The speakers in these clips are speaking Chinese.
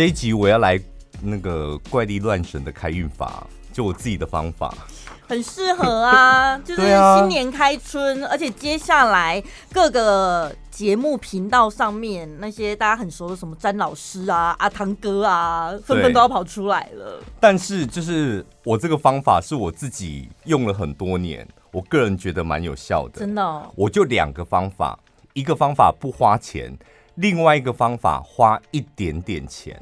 这一集我要来那个怪力乱神的开运法，就我自己的方法。很适合啊，就是新年开春，啊、而且接下来各个节目频道上面那些大家很熟的什么詹老师啊、阿汤哥啊，纷纷都要跑出来了。但是就是我这个方法是我自己用了很多年，我个人觉得蛮有效的。真的、哦，我就两个方法，一个方法不花钱，另外一个方法花一点点钱，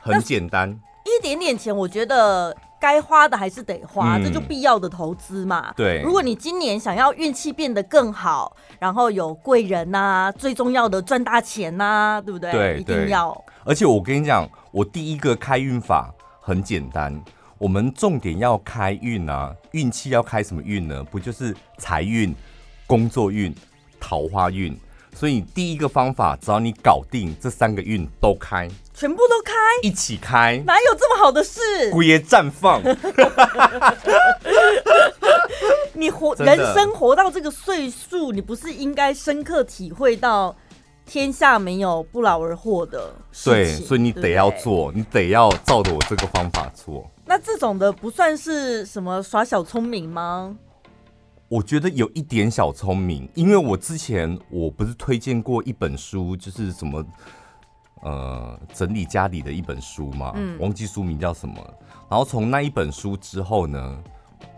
很简单。一点点钱，我觉得。该花的还是得花，嗯、这就必要的投资嘛。对，如果你今年想要运气变得更好，然后有贵人呐、啊，最重要的赚大钱呐、啊，对不对？对，一定要。而且我跟你讲，我第一个开运法很简单，我们重点要开运啊，运气要开什么运呢？不就是财运、工作运、桃花运？所以第一个方法，只要你搞定这三个运都开。全部都开，一起开，哪有这么好的事？鬼爷绽放，你活人生活到这个岁数，你不是应该深刻体会到天下没有不劳而获的事？对，所以你得要做，你得要照着我这个方法做。那这种的不算是什么耍小聪明吗？我觉得有一点小聪明，因为我之前我不是推荐过一本书，就是什么。呃，整理家里的一本书嘛，嗯，忘记书名叫什么。然后从那一本书之后呢，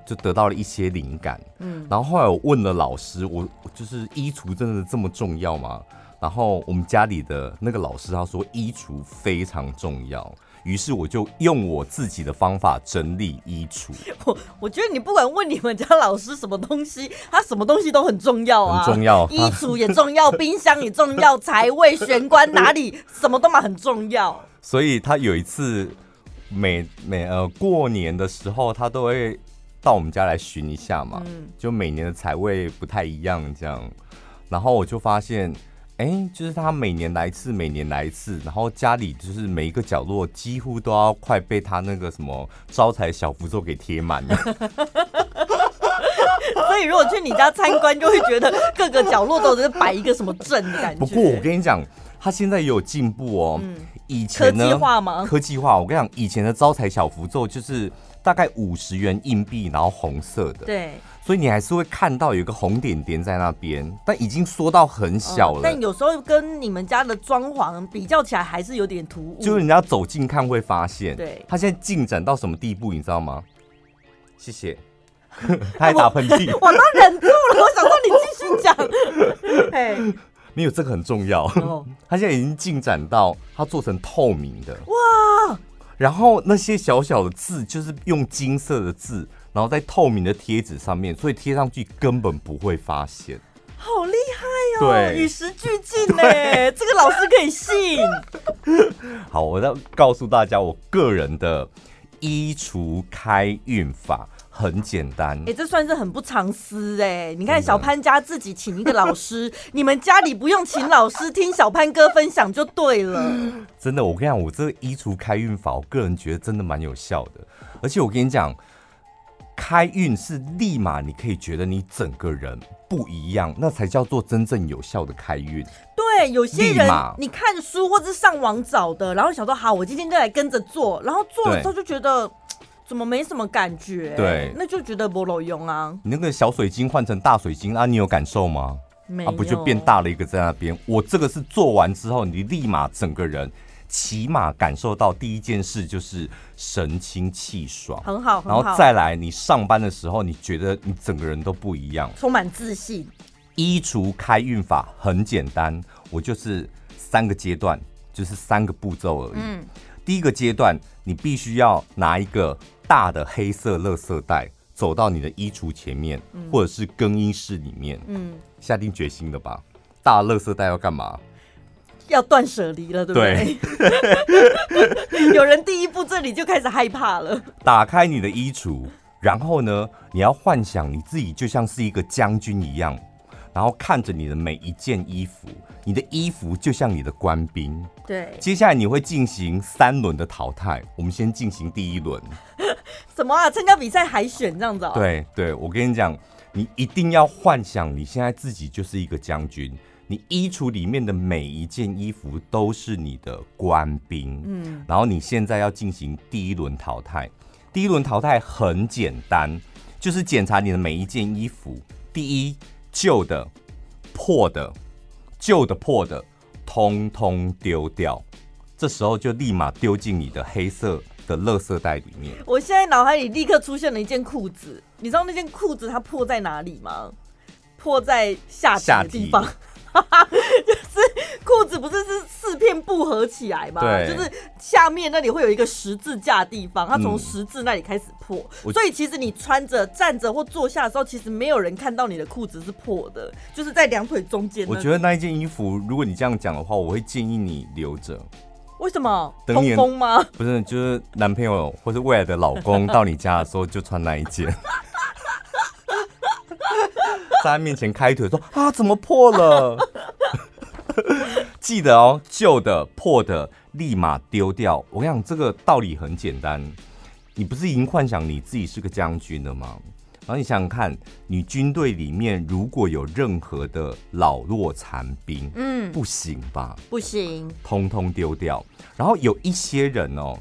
就得到了一些灵感，嗯。然后后来我问了老师，我就是衣橱真的这么重要吗？然后我们家里的那个老师他说衣橱非常重要。于是我就用我自己的方法整理衣橱。我我觉得你不管问你们家老师什么东西，他什么东西都很重要啊，很重要，衣橱也重要，冰箱也重要，财位玄关哪里什么都嘛很重要。所以他有一次每每呃过年的时候，他都会到我们家来巡一下嘛，嗯，就每年的财位不太一样这样，然后我就发现。哎、欸，就是他每年来一次，每年来一次，然后家里就是每一个角落几乎都要快被他那个什么招财小符咒给贴满了。所以如果去你家参观，就会觉得各个角落都是摆一个什么阵的感觉。不过我跟你讲，他现在也有进步哦。嗯、以前呢？科技化吗？科技化。我跟你讲，以前的招财小符咒就是大概五十元硬币，然后红色的。对。所以你还是会看到有一个红点点在那边，但已经缩到很小了。嗯。但有时候跟你们家的装潢比较起来，还是有点突兀。就是人家走近看会发现。对。他现在进展到什么地步，你知道吗？谢谢。他还打喷嚏。我都忍住了，我想说你继续讲。嘿，没有这个很重要。哦。他现在已经进展到他做成透明的。哇。然后那些小小的字，就是用金色的字。然后在透明的贴纸上面，所以贴上去根本不会发现。好厉害哦！对，与时俱进呢，这个老师可以信。好，我要告诉大家我个人的衣橱开运法，很简单。哎，这算是很不藏私哎。你看小潘家自己请一个老师，你们家里不用请老师，听小潘哥分享就对了。真的，我跟你讲，我这个衣橱开运法，我个人觉得真的蛮有效的。而且我跟你讲。开运是立马你可以觉得你整个人不一样，那才叫做真正有效的开运。对，有些人你看书或者上网找的，然后想说好，我今天就来跟着做，然后做了之后就觉得 怎么没什么感觉，对，那就觉得没路用啊。你那个小水晶换成大水晶啊，你有感受吗？没有，啊，不就变大了一个在那边？我这个是做完之后，你立马整个人。起码感受到第一件事就是神清气爽，很好，然后再来，你上班的时候，你觉得你整个人都不一样，充满自信。衣橱开运法很简单，我就是三个阶段，就是三个步骤而已。嗯，第一个阶段，你必须要拿一个大的黑色垃圾袋，走到你的衣橱前面，嗯，或者是更衣室里面。嗯，下定决心了吧？大垃圾袋要干嘛？要断舍离了，对不对？对 有人第一步这里就开始害怕了。打开你的衣橱，然后呢，你要幻想你自己就像是一个将军一样，然后看着你的每一件衣服，你的衣服就像你的官兵。对，接下来你会进行三轮的淘汰。我们先进行第一轮。什么啊？参加比赛海选这样子啊？对对，我跟你讲，你一定要幻想你现在自己就是一个将军。你衣橱里面的每一件衣服都是你的官兵。嗯，然后你现在要进行第一轮淘汰。第一轮淘汰很简单，就是检查你的每一件衣服。第一，旧的、破的、旧的、破的，通通丢掉。这时候就立马丢进你的黑色的垃圾袋里面。我现在脑海里立刻出现了一件裤子，你知道那件裤子它破在哪里吗？破在下体的地方，就是裤子不是是四片布合起来吗？对，就是下面那里会有一个十字架的地方，它从十字那里开始破，嗯、所以其实你穿着、站着或坐下的时候，其实没有人看到你的裤子是破的，就是在两腿中间。我觉得那一件衣服，如果你这样讲的话，我会建议你留着。为什么？通风吗？不是，就是男朋友或是未来的老公到你家的时候就穿那一件。在他面前开腿说啊，怎么破了？记得哦，旧的破的立马丢掉。我跟你讲，这个道理很简单。你不是已经幻想你自己是个将军了吗？然后你想想看，你军队里面如果有任何的老弱残兵，嗯，不行吧？不行，通通丢掉。然后有一些人哦，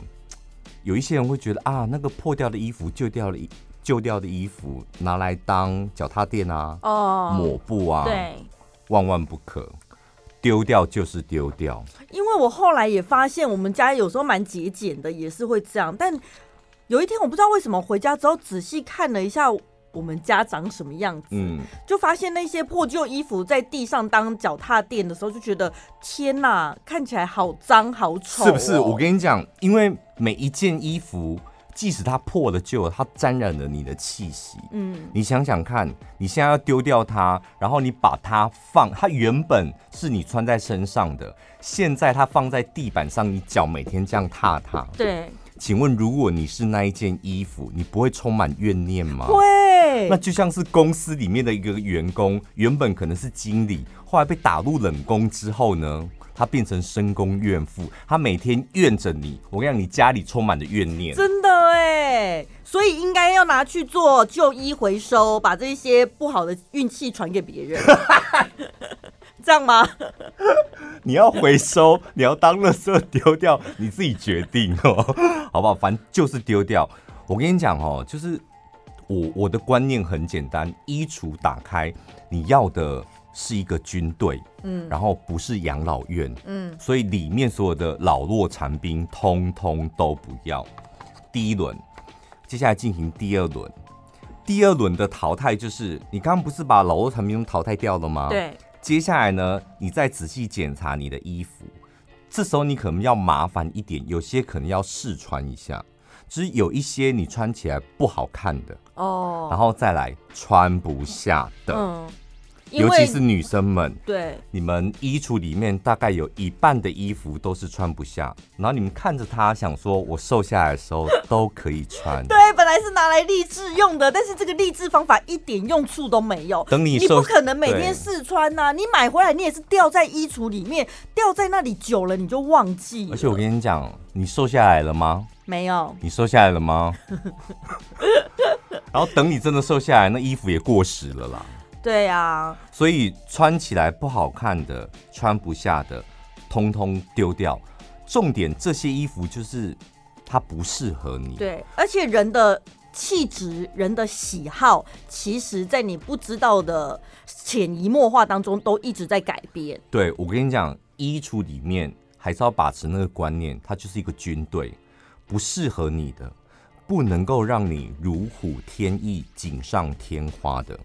有一些人会觉得啊，那个破掉的衣服、旧掉的衣。旧掉的衣服拿来当脚踏垫啊，哦，抹布啊，对，万万不可，丢掉就是丢掉。因为我后来也发现，我们家有时候蛮节俭的，也是会这样。但有一天，我不知道为什么回家之后仔细看了一下我们家长什么样子，嗯，就发现那些破旧衣服在地上当脚踏垫的时候，就觉得天哪，看起来好脏好丑哦。是不是？我跟你讲，因为每一件衣服。即使它破了旧了，它沾染了你的气息。嗯，你想想看，你现在要丢掉它，然后你把它放，它原本是你穿在身上的，现在它放在地板上，你脚每天这样踏它。对，请问如果你是那一件衣服，你不会充满怨念吗？会。那就像是公司里面的一个员工，原本可能是经理，后来被打入冷宫之后呢？他变成深宫怨妇，他每天怨着你。我跟你讲，你家里充满了怨念，真的哎，所以应该要拿去做旧衣回收，把这些不好的运气传给别人，这样吗？你要回收，你要当垃圾丢掉，你自己决定哦，好不好？反正就是丢掉。我跟你讲哦，就是我我的观念很简单，衣橱打开，你要的。是一个军队，嗯，然后不是养老院，嗯，所以里面所有的老弱残兵通通都不要。第一轮，接下来进行第二轮。第二轮的淘汰就是你刚刚不是把老弱残兵淘汰掉了吗？对。接下来呢，你再仔细检查你的衣服，这时候你可能要麻烦一点，有些可能要试穿一下，只是有一些你穿起来不好看的哦，然后再来穿不下的，嗯。尤其是女生们，对，你们衣橱里面大概有一半的衣服都是穿不下，然后你们看着它，想说我瘦下来的时候都可以穿。对，本来是拿来励志用的，但是这个励志方法一点用处都没有。等你，你不可能每天试穿呐、啊，你买回来你也是掉在衣橱里面，掉在那里久了你就忘记。而且我跟你讲，你瘦下来了吗？没有。你瘦下来了吗？然后等你真的瘦下来，那衣服也过时了啦。对呀、啊，所以穿起来不好看的、穿不下的，通通丢掉。重点，这些衣服就是它不适合你。对，而且人的气质、人的喜好，其实在你不知道的潜移默化当中，都一直在改变。对，我跟你讲，衣橱里面还是要把持那个观念，它就是一个军队，不适合你的，不能够让你如虎添翼、锦上添花的。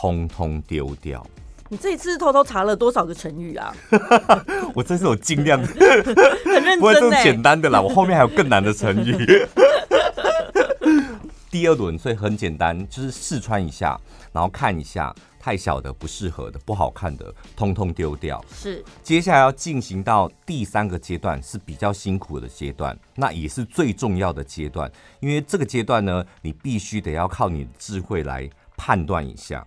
通通丢掉！你这一次偷偷查了多少个成语啊？我这次我尽量 很认真，不会这么简单的啦，我后面还有更难的成语。第二轮，所以很简单，就是试穿一下，然后看一下太小的、不适合的、不好看的，通通丢掉。是，接下来要进行到第三个阶段，是比较辛苦的阶段，那也是最重要的阶段，因为这个阶段呢，你必须得要靠你的智慧来判断一下。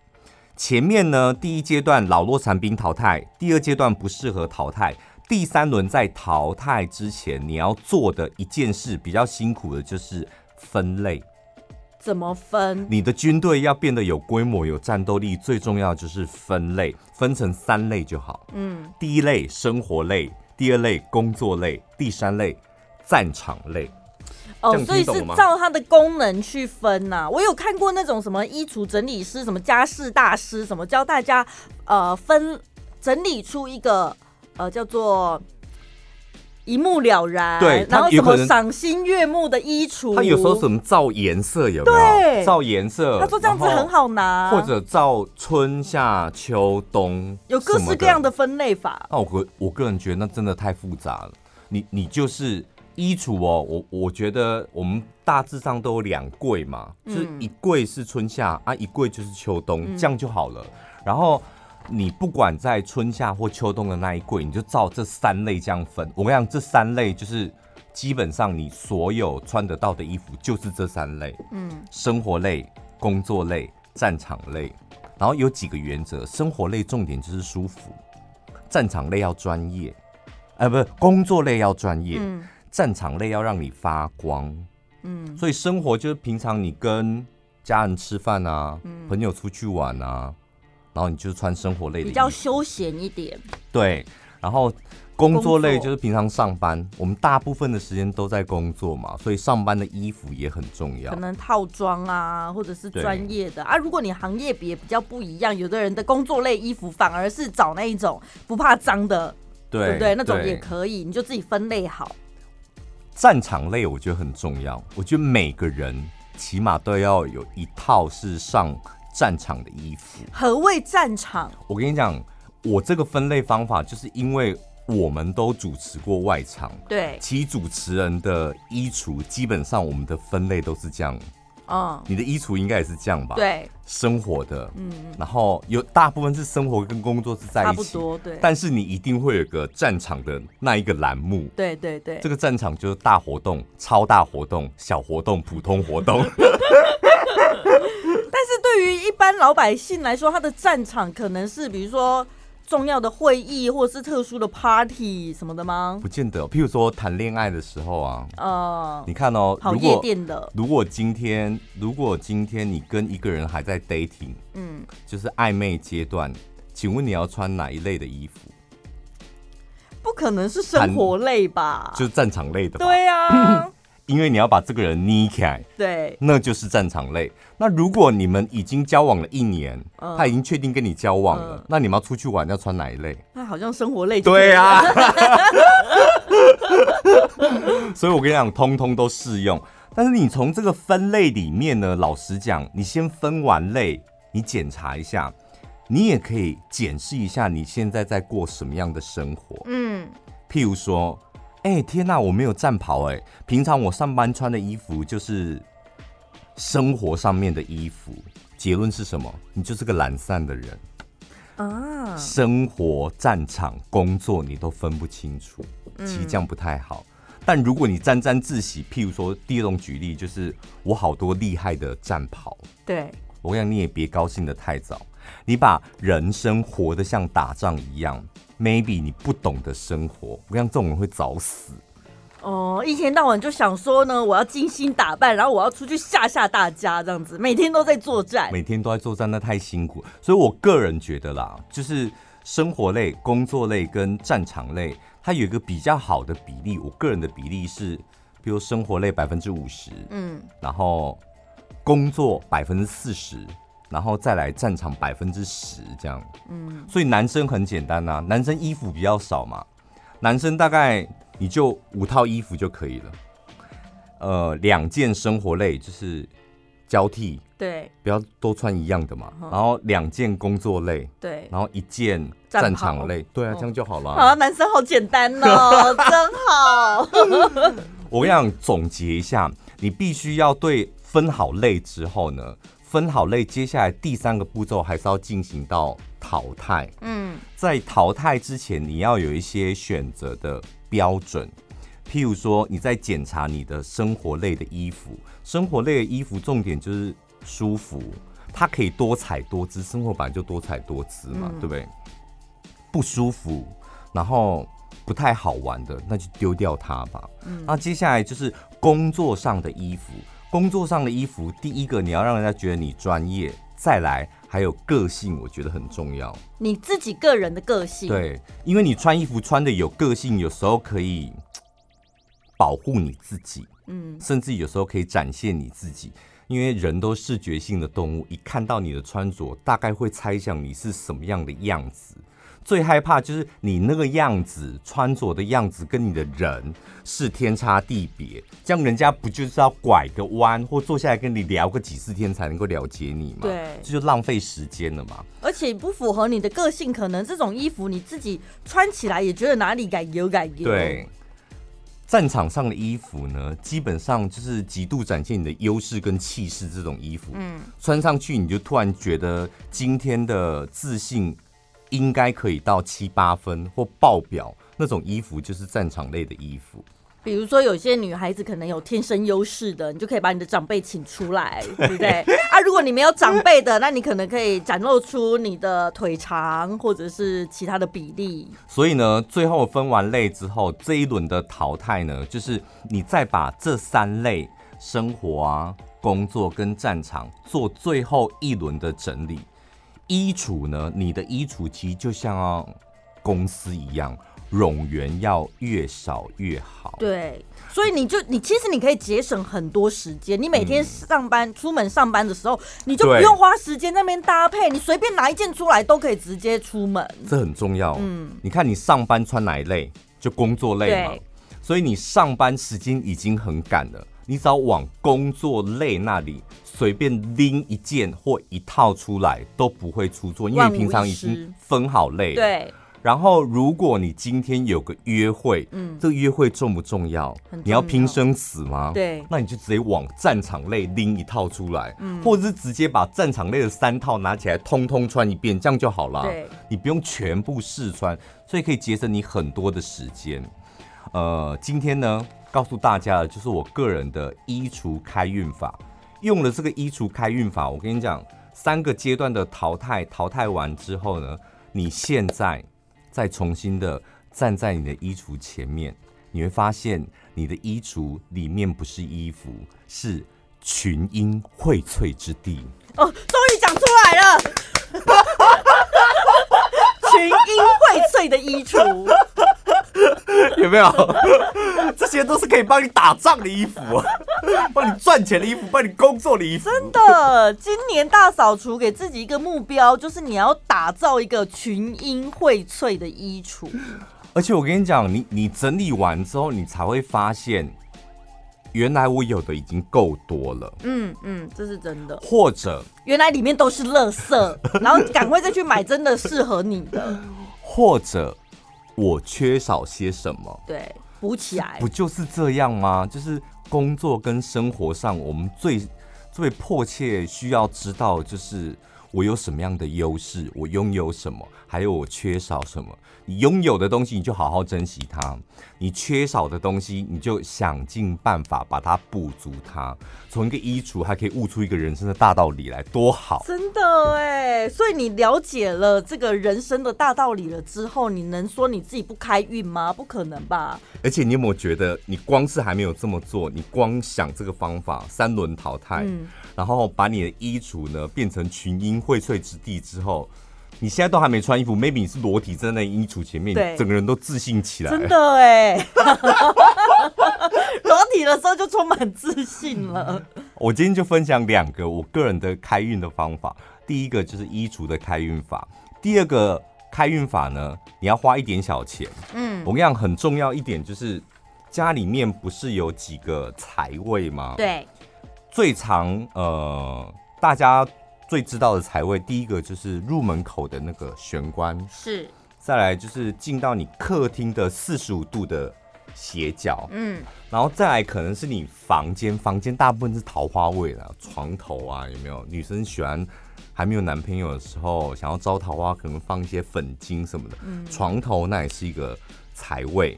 前面呢，第一阶段老弱残兵淘汰，第二阶段不适合淘汰，第三轮在淘汰之前，你要做的一件事比较辛苦的，就是分类。怎么分？你的军队要变得有规模、有战斗力，最重要的就是分类，分成三类就好。嗯，第一类生活类，第二类工作类，第三类战场类。哦，所以是照它的功能去分呐、啊。我有看过那种什么衣橱整理师、什么家事大师，什么教大家呃分整理出一个呃叫做。一目了然，对，然后什么赏心悦目的衣橱，他有时候什么照颜色有没有？对，照颜色。他说这样子很好拿，或者照春夏秋冬，有各式各样的分类法。那我个我个人觉得那真的太复杂了。你你就是衣橱哦，我我觉得我们大致上都有两柜嘛，嗯、就是一柜是春夏啊，一柜就是秋冬，嗯、这样就好了。然后。你不管在春夏或秋冬的那一柜，你就照这三类这样分。我跟你讲，这三类就是基本上你所有穿得到的衣服就是这三类。嗯，生活类、工作类、战场类。然后有几个原则：生活类重点就是舒服，战场类要专业，呃，不是工作类要专业，嗯，战场类要让你发光。嗯，所以生活就是平常你跟家人吃饭啊，嗯，朋友出去玩啊。然后你就穿生活类的，比较休闲一点。对，然后工作类就是平常上班，我们大部分的时间都在工作嘛，所以上班的衣服也很重要。可能套装啊，或者是专业的啊。如果你行业别比较不一样，有的人的工作类衣服反而是找那一种不怕脏的，对，对不对？那种也可以，你就自己分类好。战场类我觉得很重要，我觉得每个人起码都要有一套是上。战场的衣服，何谓战场？我跟你讲，我这个分类方法，就是因为我们都主持过外场，对，其主持人的衣橱基本上我们的分类都是这样。嗯，你的衣橱应该也是这样吧？对，生活的，嗯，然后有大部分是生活跟工作是在一起，差不多，对。但是你一定会有个战场的那一个栏目，对对对，这个战场就是大活动、超大活动、小活动、普通活动。但是对于一般老百姓来说，他的战场可能是比如说重要的会议，或者是特殊的 party 什么的吗？不见得，譬如说谈恋爱的时候啊，呃，你看哦，跑夜店的，如果今天如果今天你跟一个人还在 dating，嗯，就是暧昧阶段，请问你要穿哪一类的衣服？不可能是生活类吧？就是战场类的吧？对啊。因为你要把这个人捏起来，对，那就是战场类。那如果你们已经交往了一年，嗯、他已经确定跟你交往了，嗯、那你们要出去玩要穿哪一类？那好像生活类。对啊，所以我跟你讲，通通都适用。但是你从这个分类里面呢，老实讲，你先分完类，你检查一下，你也可以检视一下你现在在过什么样的生活。嗯，譬如说。哎、欸，天哪！我没有战袍哎。平常我上班穿的衣服就是生活上面的衣服。结论是什么？你就是个懒散的人啊！生活、战场、工作你都分不清楚，其实这样不太好。嗯、但如果你沾沾自喜，譬如说第二种举例，就是我好多厉害的战袍。对，我想你也别高兴的太早。你把人生活得像打仗一样。Maybe 你不懂得生活，我想这种人会早死。哦，一天到晚就想说呢，我要精心打扮，然后我要出去吓吓大家，这样子，每天都在作战，每天都在作战，那太辛苦。所以我个人觉得啦，就是生活类、工作类跟战场类，它有一个比较好的比例。我个人的比例是，比如生活类百分之五十，嗯，然后工作百分之四十。然后再来战场百分之十这样，嗯，所以男生很简单呐、啊，男生衣服比较少嘛，男生大概你就五套衣服就可以了，呃，两件生活类就是交替，对，不要都穿一样的嘛，然后两件工作类，对，然后一件战场类，对啊，这样就好了。啊，男生好简单哦，真好。我跟你讲，总结一下，你必须要对分好类之后呢。分好类，接下来第三个步骤还是要进行到淘汰。嗯，在淘汰之前，你要有一些选择的标准。譬如说，你在检查你的生活类的衣服，生活类的衣服重点就是舒服，它可以多彩多姿。生活本来就多彩多姿嘛，嗯、对不对？不舒服，然后不太好玩的，那就丢掉它吧。嗯，那接下来就是工作上的衣服。工作上的衣服，第一个你要让人家觉得你专业，再来还有个性，我觉得很重要。你自己个人的个性，对，因为你穿衣服穿的有个性，有时候可以保护你自己，嗯，甚至有时候可以展现你自己。因为人都视觉性的动物，一看到你的穿着，大概会猜想你是什么样的样子。最害怕就是你那个样子穿着的样子跟你的人是天差地别，这样人家不就是要拐个弯或坐下来跟你聊个几次天才能够了解你吗？对，这就浪费时间了嘛。而且不符合你的个性，可能这种衣服你自己穿起来也觉得哪里改有改有。对，战场上的衣服呢，基本上就是极度展现你的优势跟气势。这种衣服，嗯，穿上去你就突然觉得今天的自信。应该可以到七八分或爆表那种衣服，就是战场类的衣服。比如说，有些女孩子可能有天生优势的，你就可以把你的长辈请出来，对不对？啊，如果你没有长辈的，那你可能可以展露出你的腿长或者是其他的比例。所以呢，最后分完类之后，这一轮的淘汰呢，就是你再把这三类生活啊、工作跟战场做最后一轮的整理。衣橱呢？你的衣橱其实就像公司一样，冗员要越少越好。对，所以你就你其实你可以节省很多时间。你每天上班、嗯、出门上班的时候，你就不用花时间那边搭配，你随便拿一件出来都可以直接出门。这很重要。嗯，你看你上班穿哪一类？就工作类嘛。所以你上班时间已经很赶了，你只要往工作类那里。随便拎一件或一套出来都不会出错，因为你平常已经分好类。对。然后，如果你今天有个约会，嗯，这个约会重不重要？重要。你要拼生死吗？对。那你就直接往战场类拎一套出来，嗯，或者是直接把战场类的三套拿起来，通通穿一遍，这样就好了。对。你不用全部试穿，所以可以节省你很多的时间。呃，今天呢，告诉大家的就是我个人的衣橱开运法。用了这个衣橱开运法，我跟你讲，三个阶段的淘汰，淘汰完之后呢，你现在再重新的站在你的衣橱前面，你会发现你的衣橱里面不是衣服，是群英荟萃之地。哦，终于讲出来了，群英荟萃的衣橱。有没有？这些都是可以帮你打仗的衣服，帮你赚钱的衣服，帮你工作的衣服。真的，今年大扫除，给自己一个目标，就是你要打造一个群英荟萃的衣橱。而且我跟你讲，你你整理完之后，你才会发现，原来我有的已经够多了。嗯嗯，这是真的。或者，原来里面都是垃圾，然后赶快再去买真的适合你的。或者。我缺少些什么？对，补起来，不就是这样吗？就是工作跟生活上，我们最最迫切需要知道，就是我有什么样的优势，我拥有什么，还有我缺少什么。你拥有的东西，你就好好珍惜它；你缺少的东西，你就想尽办法把它补足它。从一个衣橱，还可以悟出一个人生的大道理来，多好！真的哎，所以你了解了这个人生的大道理了之后，你能说你自己不开运吗？不可能吧！而且你有没有觉得，你光是还没有这么做，你光想这个方法，三轮淘汰，嗯，然后把你的衣橱呢变成群英荟萃之地之后。你现在都还没穿衣服，maybe 你是裸体站在那衣橱前面，整个人都自信起来。真的哎，裸体的时候就充满自信了。我今天就分享两个我个人的开运的方法。第一个就是衣橱的开运法，第二个开运法呢，你要花一点小钱。嗯，我跟你讲，很重要一点就是家里面不是有几个财位吗？对，最常呃大家。最知道的财位，第一个就是入门口的那个玄关，是。再来就是进到你客厅的四十五度的斜角，嗯，然后再来可能是你房间，房间大部分是桃花位了，床头啊有没有？女生喜欢还没有男朋友的时候，想要招桃花，可能放一些粉晶什么的，嗯，床头那也是一个财位。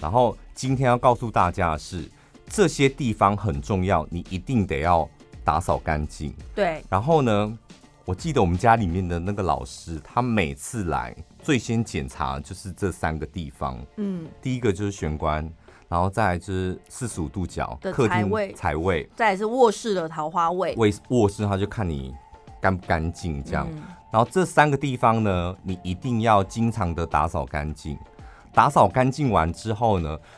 然后今天要告诉大家的是，这些地方很重要，你一定得要。打扫干净，对。然后呢，我记得我们家里面的那个老师，他每次来最先检查就是这三个地方。嗯，第一个就是玄关，然后再来就是四十五度角的客厅财位财位，再来是卧室的桃花位，位卧室他就看你干不干净这样。嗯然后这三个地方呢，你一定要经常的打扫干净。打扫干净完之后呢，你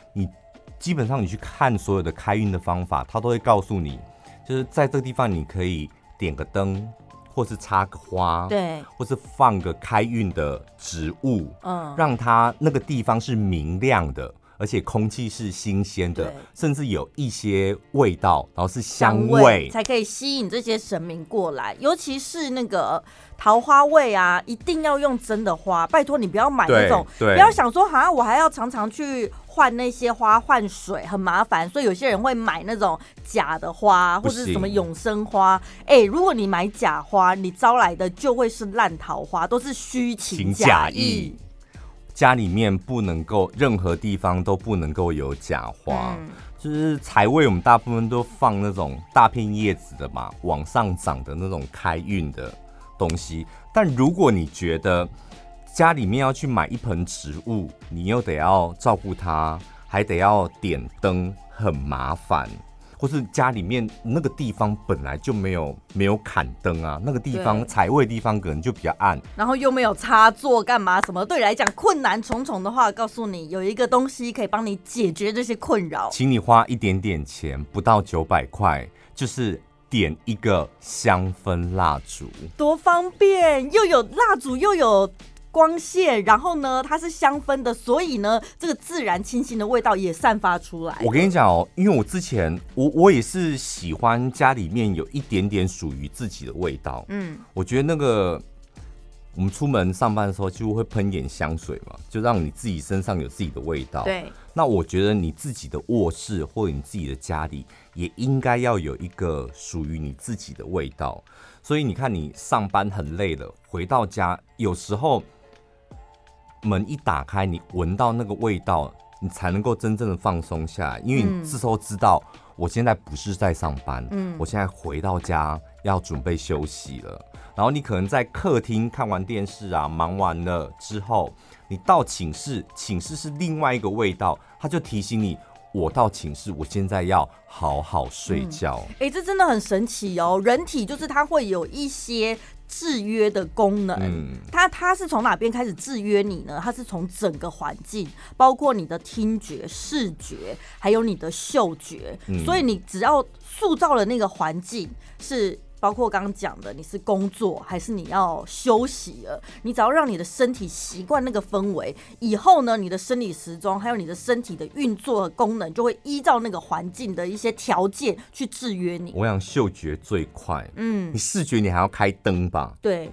基本上你去看所有的开运的方法，它都会告诉你，就是在这个地方你可以点个灯，或是插个花，对，或是放个开运的植物，嗯，让它那个地方是明亮的。而且空气是新鲜的，甚至有一些味道，然后是香味，香味才可以吸引这些神明过来。尤其是那个桃花味啊，一定要用真的花，拜托你不要买那种，不要想说好像我还要常常去换那些花换水很麻烦，所以有些人会买那种假的花或者什么永生花。哎、欸，如果你买假花，你招来的就会是烂桃花，都是虚情假意。家里面不能够任何地方都不能够有假花，嗯、就是财位，我们大部分都放那种大片叶子的嘛，往上长的那种开运的东西。但如果你觉得家里面要去买一盆植物，你又得要照顾它，还得要点灯，很麻烦。或是家里面那个地方本来就没有没有砍灯啊，那个地方财位地方可能就比较暗，然后又没有插座干嘛什么，对你来讲困难重重的话，告诉你有一个东西可以帮你解决这些困扰，请你花一点点钱，不到九百块，就是点一个香氛蜡烛，多方便，又有蜡烛又有。光线，然后呢，它是香氛的，所以呢，这个自然清新的味道也散发出来。我跟你讲哦，因为我之前我我也是喜欢家里面有一点点属于自己的味道。嗯，我觉得那个我们出门上班的时候就会喷点香水嘛，就让你自己身上有自己的味道。对。那我觉得你自己的卧室或者你自己的家里也应该要有一个属于你自己的味道。所以你看，你上班很累了，回到家有时候。门一打开，你闻到那个味道，你才能够真正的放松下来。因为你这时候知道，我现在不是在上班，嗯，我现在回到家要准备休息了。然后你可能在客厅看完电视啊，忙完了之后，你到寝室，寝室是另外一个味道，他就提醒你，我到寝室，我现在要好好睡觉。哎、嗯欸，这真的很神奇哦！人体就是它会有一些。制约的功能，嗯、它它是从哪边开始制约你呢？它是从整个环境，包括你的听觉、视觉，还有你的嗅觉。嗯、所以你只要塑造了那个环境是。包括刚刚讲的，你是工作还是你要休息了？你只要让你的身体习惯那个氛围，以后呢，你的生理时钟还有你的身体的运作的功能，就会依照那个环境的一些条件去制约你。我想嗅觉最快，嗯，你视觉你还要开灯吧？对，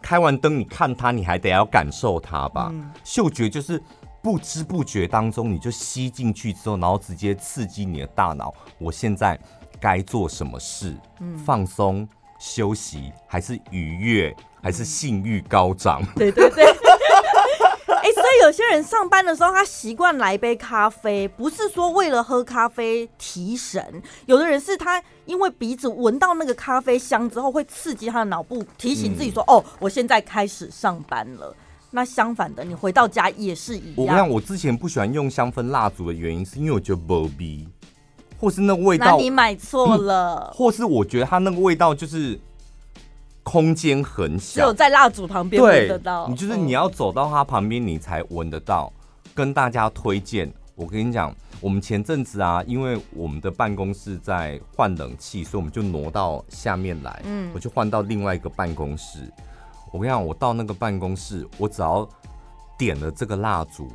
开完灯你看它，你还得要感受它吧？嗯，嗅觉就是不知不觉当中你就吸进去之后，然后直接刺激你的大脑。我现在。该做什么事？嗯，放松、休息，还是愉悦，还是性欲高涨？对对对。哎、欸，所以有些人上班的时候，他习惯来杯咖啡，不是说为了喝咖啡提神。有的人是他因为鼻子闻到那个咖啡香之后，会刺激他的脑部，提醒自己说：“嗯、哦，我现在开始上班了。”那相反的，你回到家也是一样。我讲我之前不喜欢用香氛蜡烛的原因，是因为我觉得没味。或是那个味道，那你买错了。或是我觉得它那个味道就是空间很小，只有在蜡烛旁边闻得到。你就是你要走到它旁边，你才闻得到。跟大家推荐，我跟你讲，我们前阵子啊，因为我们的办公室在换冷气，所以我们就挪到下面来。嗯，我就换到另外一个办公室。我跟你讲，我到那个办公室，我只要点了这个蜡烛。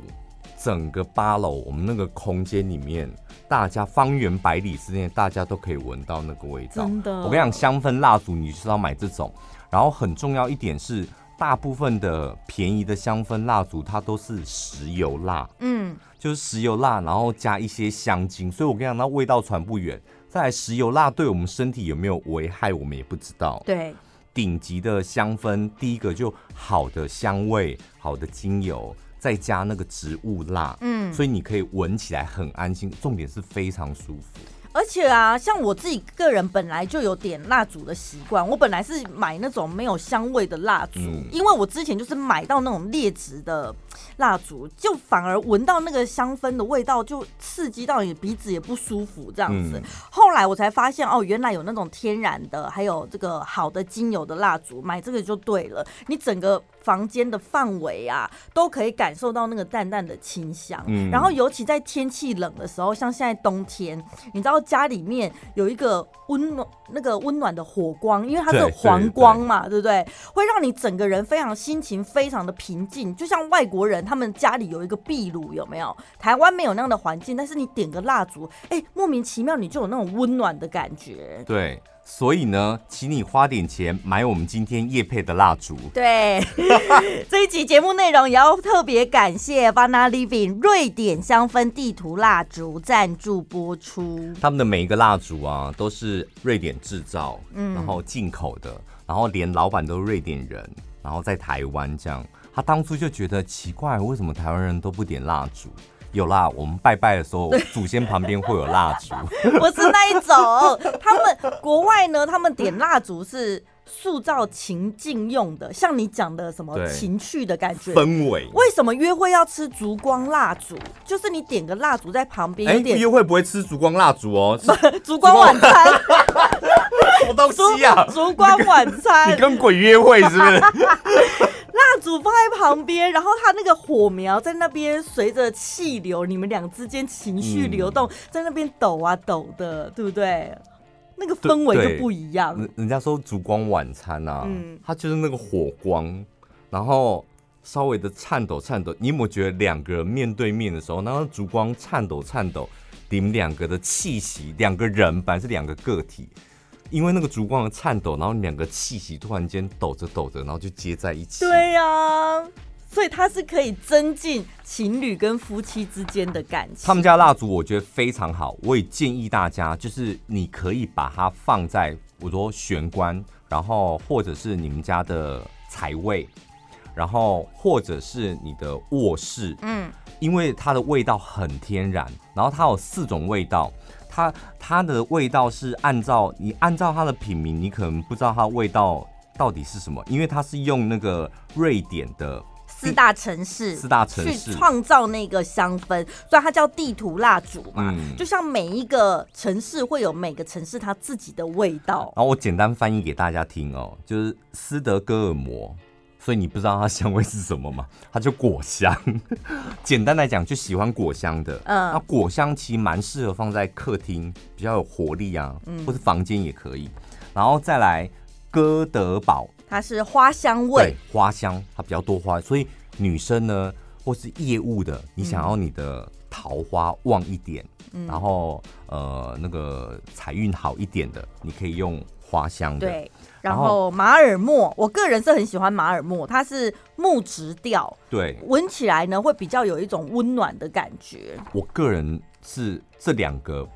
整个八楼，我们那个空间里面，大家方圆百里之内，大家都可以闻到那个味道。真的，我跟你讲，香氛蜡烛你就是要买这种。然后很重要一点是，大部分的便宜的香氛蜡烛，它都是石油蜡。嗯，就是石油蜡，然后加一些香精。所以我跟你讲，那味道传不远。再来，石油蜡对我们身体有没有危害，我们也不知道。对，顶级的香氛，第一个就好的香味，好的精油。再加那个植物蜡，嗯，所以你可以闻起来很安心，重点是非常舒服。而且啊，像我自己个人本来就有点蜡烛的习惯，我本来是买那种没有香味的蜡烛，嗯，因为我之前就是买到那种劣质的蜡烛，就反而闻到那个香氛的味道，就刺激到你鼻子也不舒服这样子。嗯、后来我才发现，哦，原来有那种天然的，还有这个好的精油的蜡烛，买这个就对了。你整个房间的范围啊，都可以感受到那个淡淡的清香。嗯、然后尤其在天气冷的时候，像现在冬天，你知道家里面有一个温暖那个温暖的火光，因为它是黄光嘛，对不对？会让你整个人非常心情非常的平静，就像外国人他们家里有一个壁炉，有没有？台湾没有那样的环境，但是你点个蜡烛，哎，莫名其妙你就有那种温暖的感觉。对。所以呢，请你花点钱买我们今天夜配的蜡烛。对，这一集节目内容也要特别感谢 Vana Living 瑞典香氛地图蜡烛赞助播出。他们的每一个蜡烛啊，都是瑞典制造，嗯，然后进口的，然后连老板都是瑞典人，然后在台湾这样。他当初就觉得奇怪，为什么台湾人都不点蜡烛？有啦，我们拜拜的时候，祖先旁边会有蜡烛。不是那一种，他们国外呢，他们点蜡烛是塑造情境用的，像你讲的什么情趣的感觉、氛围。为什么约会要吃烛光蜡烛？就是你点个蜡烛在旁边。哎、欸，约会不会吃烛光蜡烛哦，烛光晚餐。什么东西啊？烛光晚餐？你跟鬼约会是不是？蜡烛放在旁边，然后它那个火苗在那边随着气流，你们俩之间情绪流动，嗯、在那边抖啊抖的，对不对？那个氛围就不一样。人家说烛光晚餐啊，嗯、它就是那个火光，然后稍微的颤抖颤抖。你有没有觉得两个人面对面的时候，那个烛光颤抖颤抖，你们两个的气息，两个人本来是两个个体。因为那个烛光的颤抖，然后两个气息突然间抖着抖着，然后就接在一起。对呀、啊，所以它是可以增进情侣跟夫妻之间的感情。他们家蜡烛我觉得非常好，我也建议大家，就是你可以把它放在我说玄关，然后或者是你们家的财位，然后或者是你的卧室。嗯，因为它的味道很天然，然后它有四种味道。它它的味道是按照你按照它的品名，你可能不知道它的味道到底是什么，因为它是用那个瑞典的四大城市四大城市去创造那个香氛，所以它叫地图蜡烛嘛。嗯，就像每一个城市会有每个城市它自己的味道。然后我简单翻译给大家听哦，就是斯德哥尔摩。所以你不知道它香味是什么嘛？它就果香。简单来讲，就喜欢果香的。嗯，那果香其实蛮适合放在客厅，比较有活力啊，嗯，或是房间也可以。然后再来哥德堡，它是花香味，对，花香它比较多花。所以女生呢，或是业务的，你想要你的桃花旺一点，嗯，然后呃那个财运好一点的，你可以用花香的。对。然后马尔默，我个人是很喜欢马尔默，它是木质调，对，闻起来呢会比较有一种温暖的感觉。我个人是这两个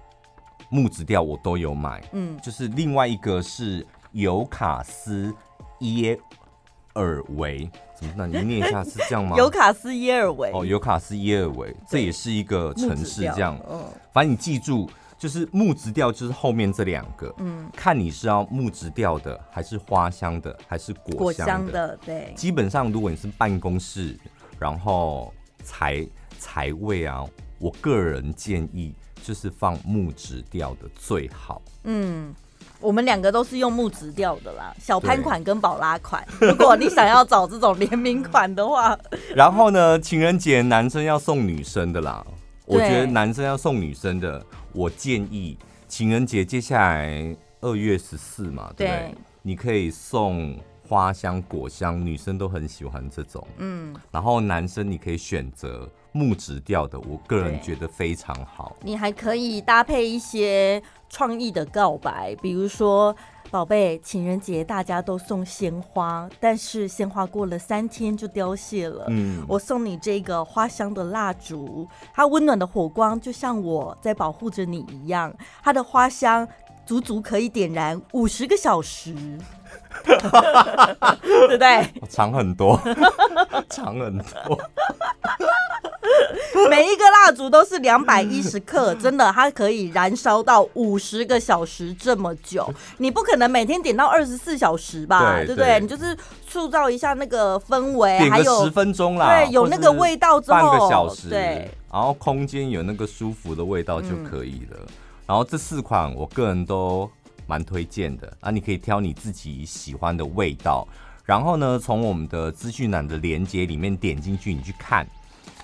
木质调我都有买，嗯，就是另外一个是尤卡斯耶尔维，怎么？那你念一下是这样吗？尤卡斯耶尔维，哦，尤卡斯耶尔维，这也是一个城市，这样，嗯，反正你记住。就是木质调，就是后面这两个，嗯，看你是要木质调的，还是花香的，还是果香的，果香的，对。基本上，如果你是办公室，然后财财位啊，我个人建议就是放木质调的最好。嗯，我们两个都是用木质调的啦，小潘款跟宝拉款。如果你想要找这种联名款的话，然后呢，情人节男生要送女生的啦，我觉得男生要送女生的。我建议情人节接下来二月十四嘛，对不对？你可以送花香、果香，女生都很喜欢这种。嗯，然后男生你可以选择木质调的，我个人觉得非常好。你还可以搭配一些创意的告白，比如说。宝贝，情人节大家都送鲜花，但是鲜花过了三天就凋谢了。嗯，我送你这个花香的蜡烛，它温暖的火光就像我在保护着你一样，它的花香足足可以点燃五十个小时，对不对？长很多，长很多。每一个蜡烛都是两百一十克，真的，它可以燃烧到五十个小时这么久。你不可能每天点到二十四小时吧？对，对不对？你就是塑造一下那个氛围，还有十分钟啦，对，有那个味道之后，半个小时，对，然后空间有那个舒服的味道就可以了。嗯、然后这四款我个人都蛮推荐的啊，你可以挑你自己喜欢的味道。然后呢，从我们的资讯栏的连接里面点进去，你去看，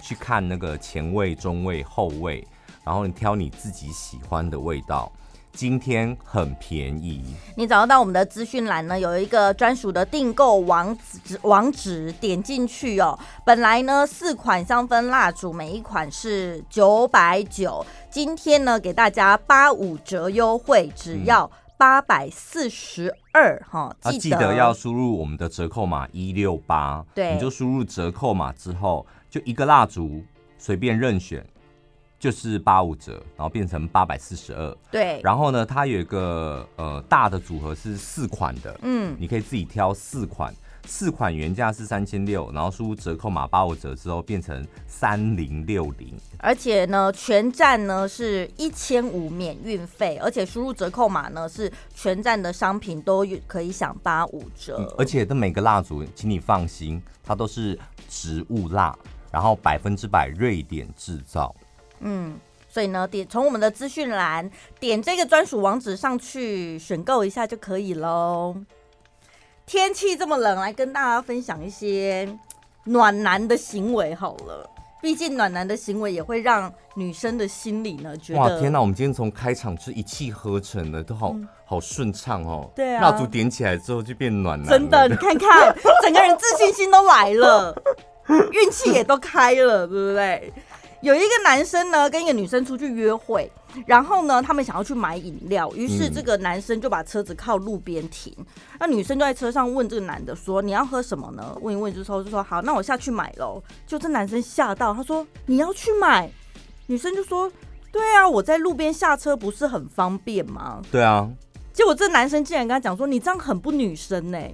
去看那个前味、中味、后味，然后你挑你自己喜欢的味道。今天很便宜，你找到我们的资讯栏呢，有一个专属的订购网址，网址点进去哦。本来呢，四款香氛蜡烛，每一款是九百九，今天呢，给大家八五折优惠，只要、八百四十二哈，记得要输入我们的折扣码一六八，对，你就输入折扣码之后，就一个蜡烛随便任选，就是八五折，然后变成八百四十二，对。然后呢，它有一个呃大的组合是四款的，嗯，你可以自己挑四款。四款原价是三千六，然后输入折扣码八五折之后变成三零六零，而且呢，全站呢是一千五免运费，而且输入折扣码呢是全站的商品都可以享八五折，嗯，而且这每个蜡烛，请你放心，它都是植物蜡，然后百分之百瑞典制造。嗯，所以呢，点从我们的资讯栏点这个专属网址上去选购一下就可以喽。天气这么冷，来跟大家分享一些暖男的行为好了。毕竟暖男的行为也会让女生的心里呢觉得……哇，天哪！我们今天从开场是一气呵成的，都好、嗯、好顺畅哦。对啊，蜡烛点起来之后就变暖男。真的，你看看，整个人自信心都来了，运气也都开了，对不对？有一个男生呢，跟一个女生出去约会。然后呢，他们想要去买饮料，于是这个男生就把车子靠路边停。那、嗯、女生就在车上问这个男的说：“你要喝什么呢？”问一问之后就说：“好，那我下去买喽。”就这男生吓到，他说：“你要去买？”女生就说：“对啊，我在路边下车不是很方便吗？”对啊。结果这男生竟然跟他讲说：“你这样很不女生呢、欸。”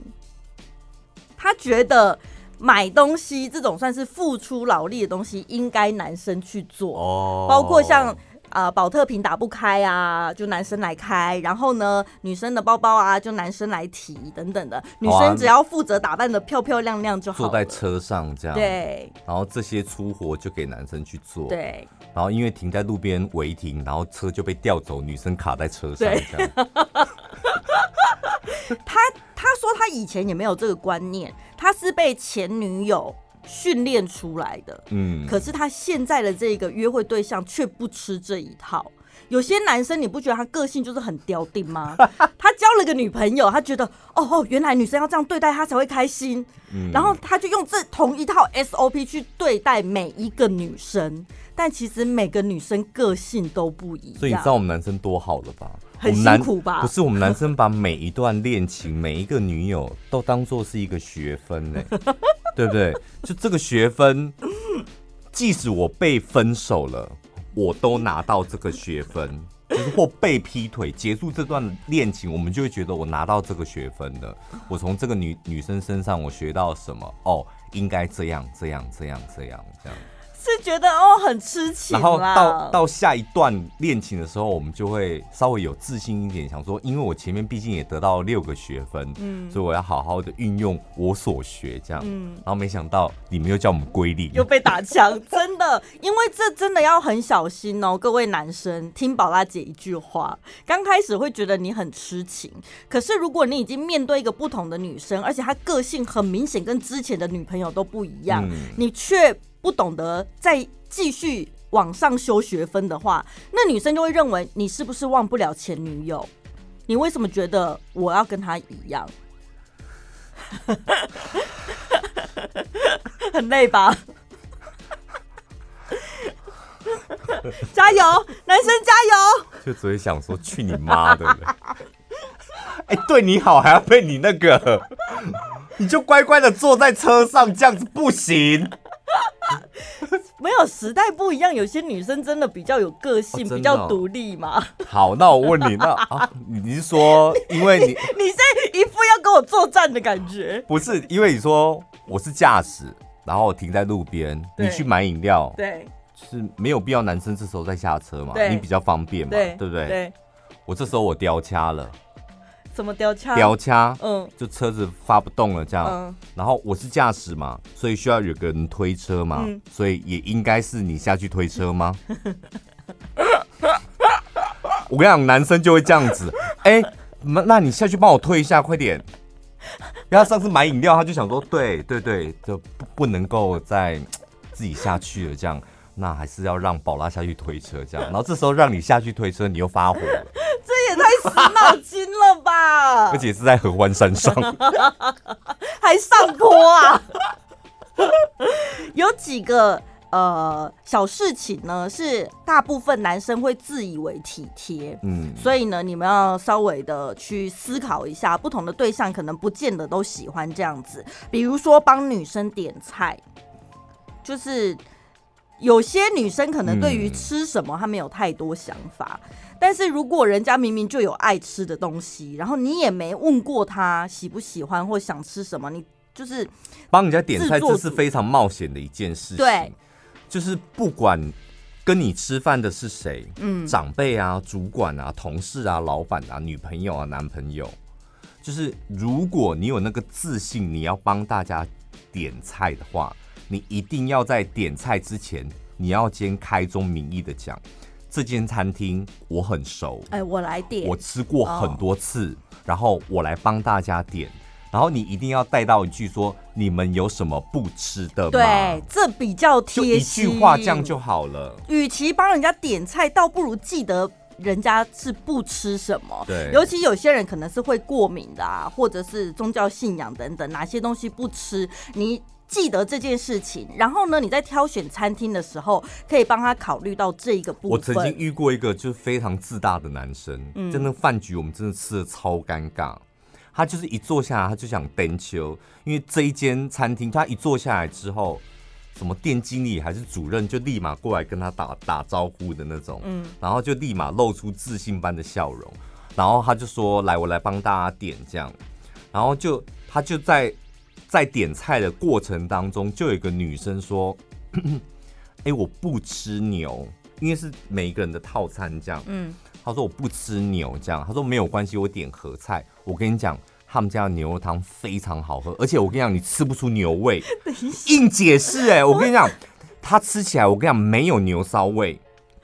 他觉得买东西这种算是付出劳力的东西，应该男生去做哦，包括像。啊，宝、呃、特瓶打不开啊，就男生来开。然后呢，女生的包包啊，就男生来提等等的。女生只要负责打扮的漂漂亮亮就好。坐在车上这样。对。然后这些粗活就给男生去做。对。然后因为停在路边违停，然后车就被调走，女生卡在车上这样。对 他他说他以前也没有这个观念，他是被前女友。训练出来的，嗯，可是他现在的这个约会对象却不吃这一套。有些男生你不觉得他个性就是很刁定吗？他交了个女朋友，他觉得哦哦，原来女生要这样对待他才会开心，嗯，然后他就用这同一套 SOP 去对待每一个女生，但其实每个女生个性都不一样。所以你知道我们男生多好了吧？很辛苦吧？不是我们男生把每一段恋情、每一个女友都当做是一个学分呢。对不对？就这个学分，即使我被分手了，我都拿到这个学分。就是或被劈腿结束这段恋情，我们就会觉得我拿到这个学分了。我从这个女女生身上我学到什么？哦，应该这样这样这样这样这样。是觉得哦很痴情，然后到到下一段恋情的时候，我们就会稍微有自信一点，想说，因为我前面毕竟也得到六个学分，嗯，所以我要好好的运用我所学，这样，嗯，然后没想到你们又叫我们归零，又被打枪，真的，因为这真的要很小心哦，各位男生，听宝拉姐一句话，刚开始会觉得你很痴情，可是如果你已经面对一个不同的女生，而且她个性很明显跟之前的女朋友都不一样，嗯，你却。不懂得再继续往上修学分的话，那女生就会认为你是不是忘不了前女友？你为什么觉得我要跟她一样？很累吧？加油，男生加油！就只会想说去你妈的！哎、欸，对你好还要被你那个，你就乖乖的坐在车上，这样子不行。没有时代不一样，有些女生真的比较有个性，哦哦、比较独立嘛。好，那我问你，那啊，你是说，因为你你，你现在一副要跟我作战的感觉？不是，因为你说我是驾驶，然后停在路边，你去买饮料，对，是没有必要男生这时候再下车嘛，你比较方便嘛，对对不对？对。我这时候我叼掐了，什么掉卡？掉卡，嗯，就车子发不动了这样。嗯。然后我是驾驶嘛，所以需要有个人推车嘛，嗯、所以也应该是你下去推车吗？我跟你讲，男生就会这样子，哎、欸，那那你下去帮我推一下，快点。因为他上次买饮料，他就想说，对对对，就不不能够再自己下去了，这样，那还是要让宝拉下去推车，这样。然后这时候让你下去推车，你又发火了，脑筋了吧！而且是在合欢山上，还上坡啊！有几个。呃，小事情呢，是大部分男生会自以为体贴，嗯，所以呢，你们要稍微的去思考一下，不同的对象可能不见得都喜欢这样子。比如说帮女生点菜，就是有些女生可能对于吃什么她没有太多想法，嗯，但是如果人家明明就有爱吃的东西，然后你也没问过他喜不喜欢或想吃什么，你就是帮人家点菜，这是非常冒险的一件事情。对。就是不管跟你吃饭的是谁，嗯，长辈啊、主管啊、同事啊、老板啊、女朋友啊、男朋友，就是如果你有那个自信，你要帮大家点菜的话，你一定要在点菜之前，你要先开宗明义的讲，这间餐厅我很熟，哎，我来点，我吃过很多次，然后我来帮大家点。然后你一定要带到一句说：“你们有什么不吃的吗？”对，这比较贴一句话这样就好了。与其帮人家点菜，倒不如记得人家是不吃什么。对，尤其有些人可能是会过敏的啊，或者是宗教信仰等等，哪些东西不吃，你记得这件事情。然后呢，你在挑选餐厅的时候，可以帮他考虑到这一个部分。我曾经遇过一个就是非常自大的男生，嗯，在那饭局我们真的吃的超尴尬。他就是一坐下来，他就想登秋，因为这一间餐厅，他一坐下来之后，什么店经理还是主任就立马过来跟他打打招呼的那种，嗯，然后就立马露出自信般的笑容，然后他就说：“来，我来帮大家点这样。”然后就他就在在点菜的过程当中，就有一个女生说：“哎，我不吃牛，因为是每一个人的套餐这样。”嗯。她说我不吃牛，这样。她说没有关系，我点合菜。我跟你讲，他们家的牛肉汤非常好喝，而且我跟你讲，你吃不出牛味。硬解释哎，我跟你讲，他吃起来我跟你讲没有牛骚味，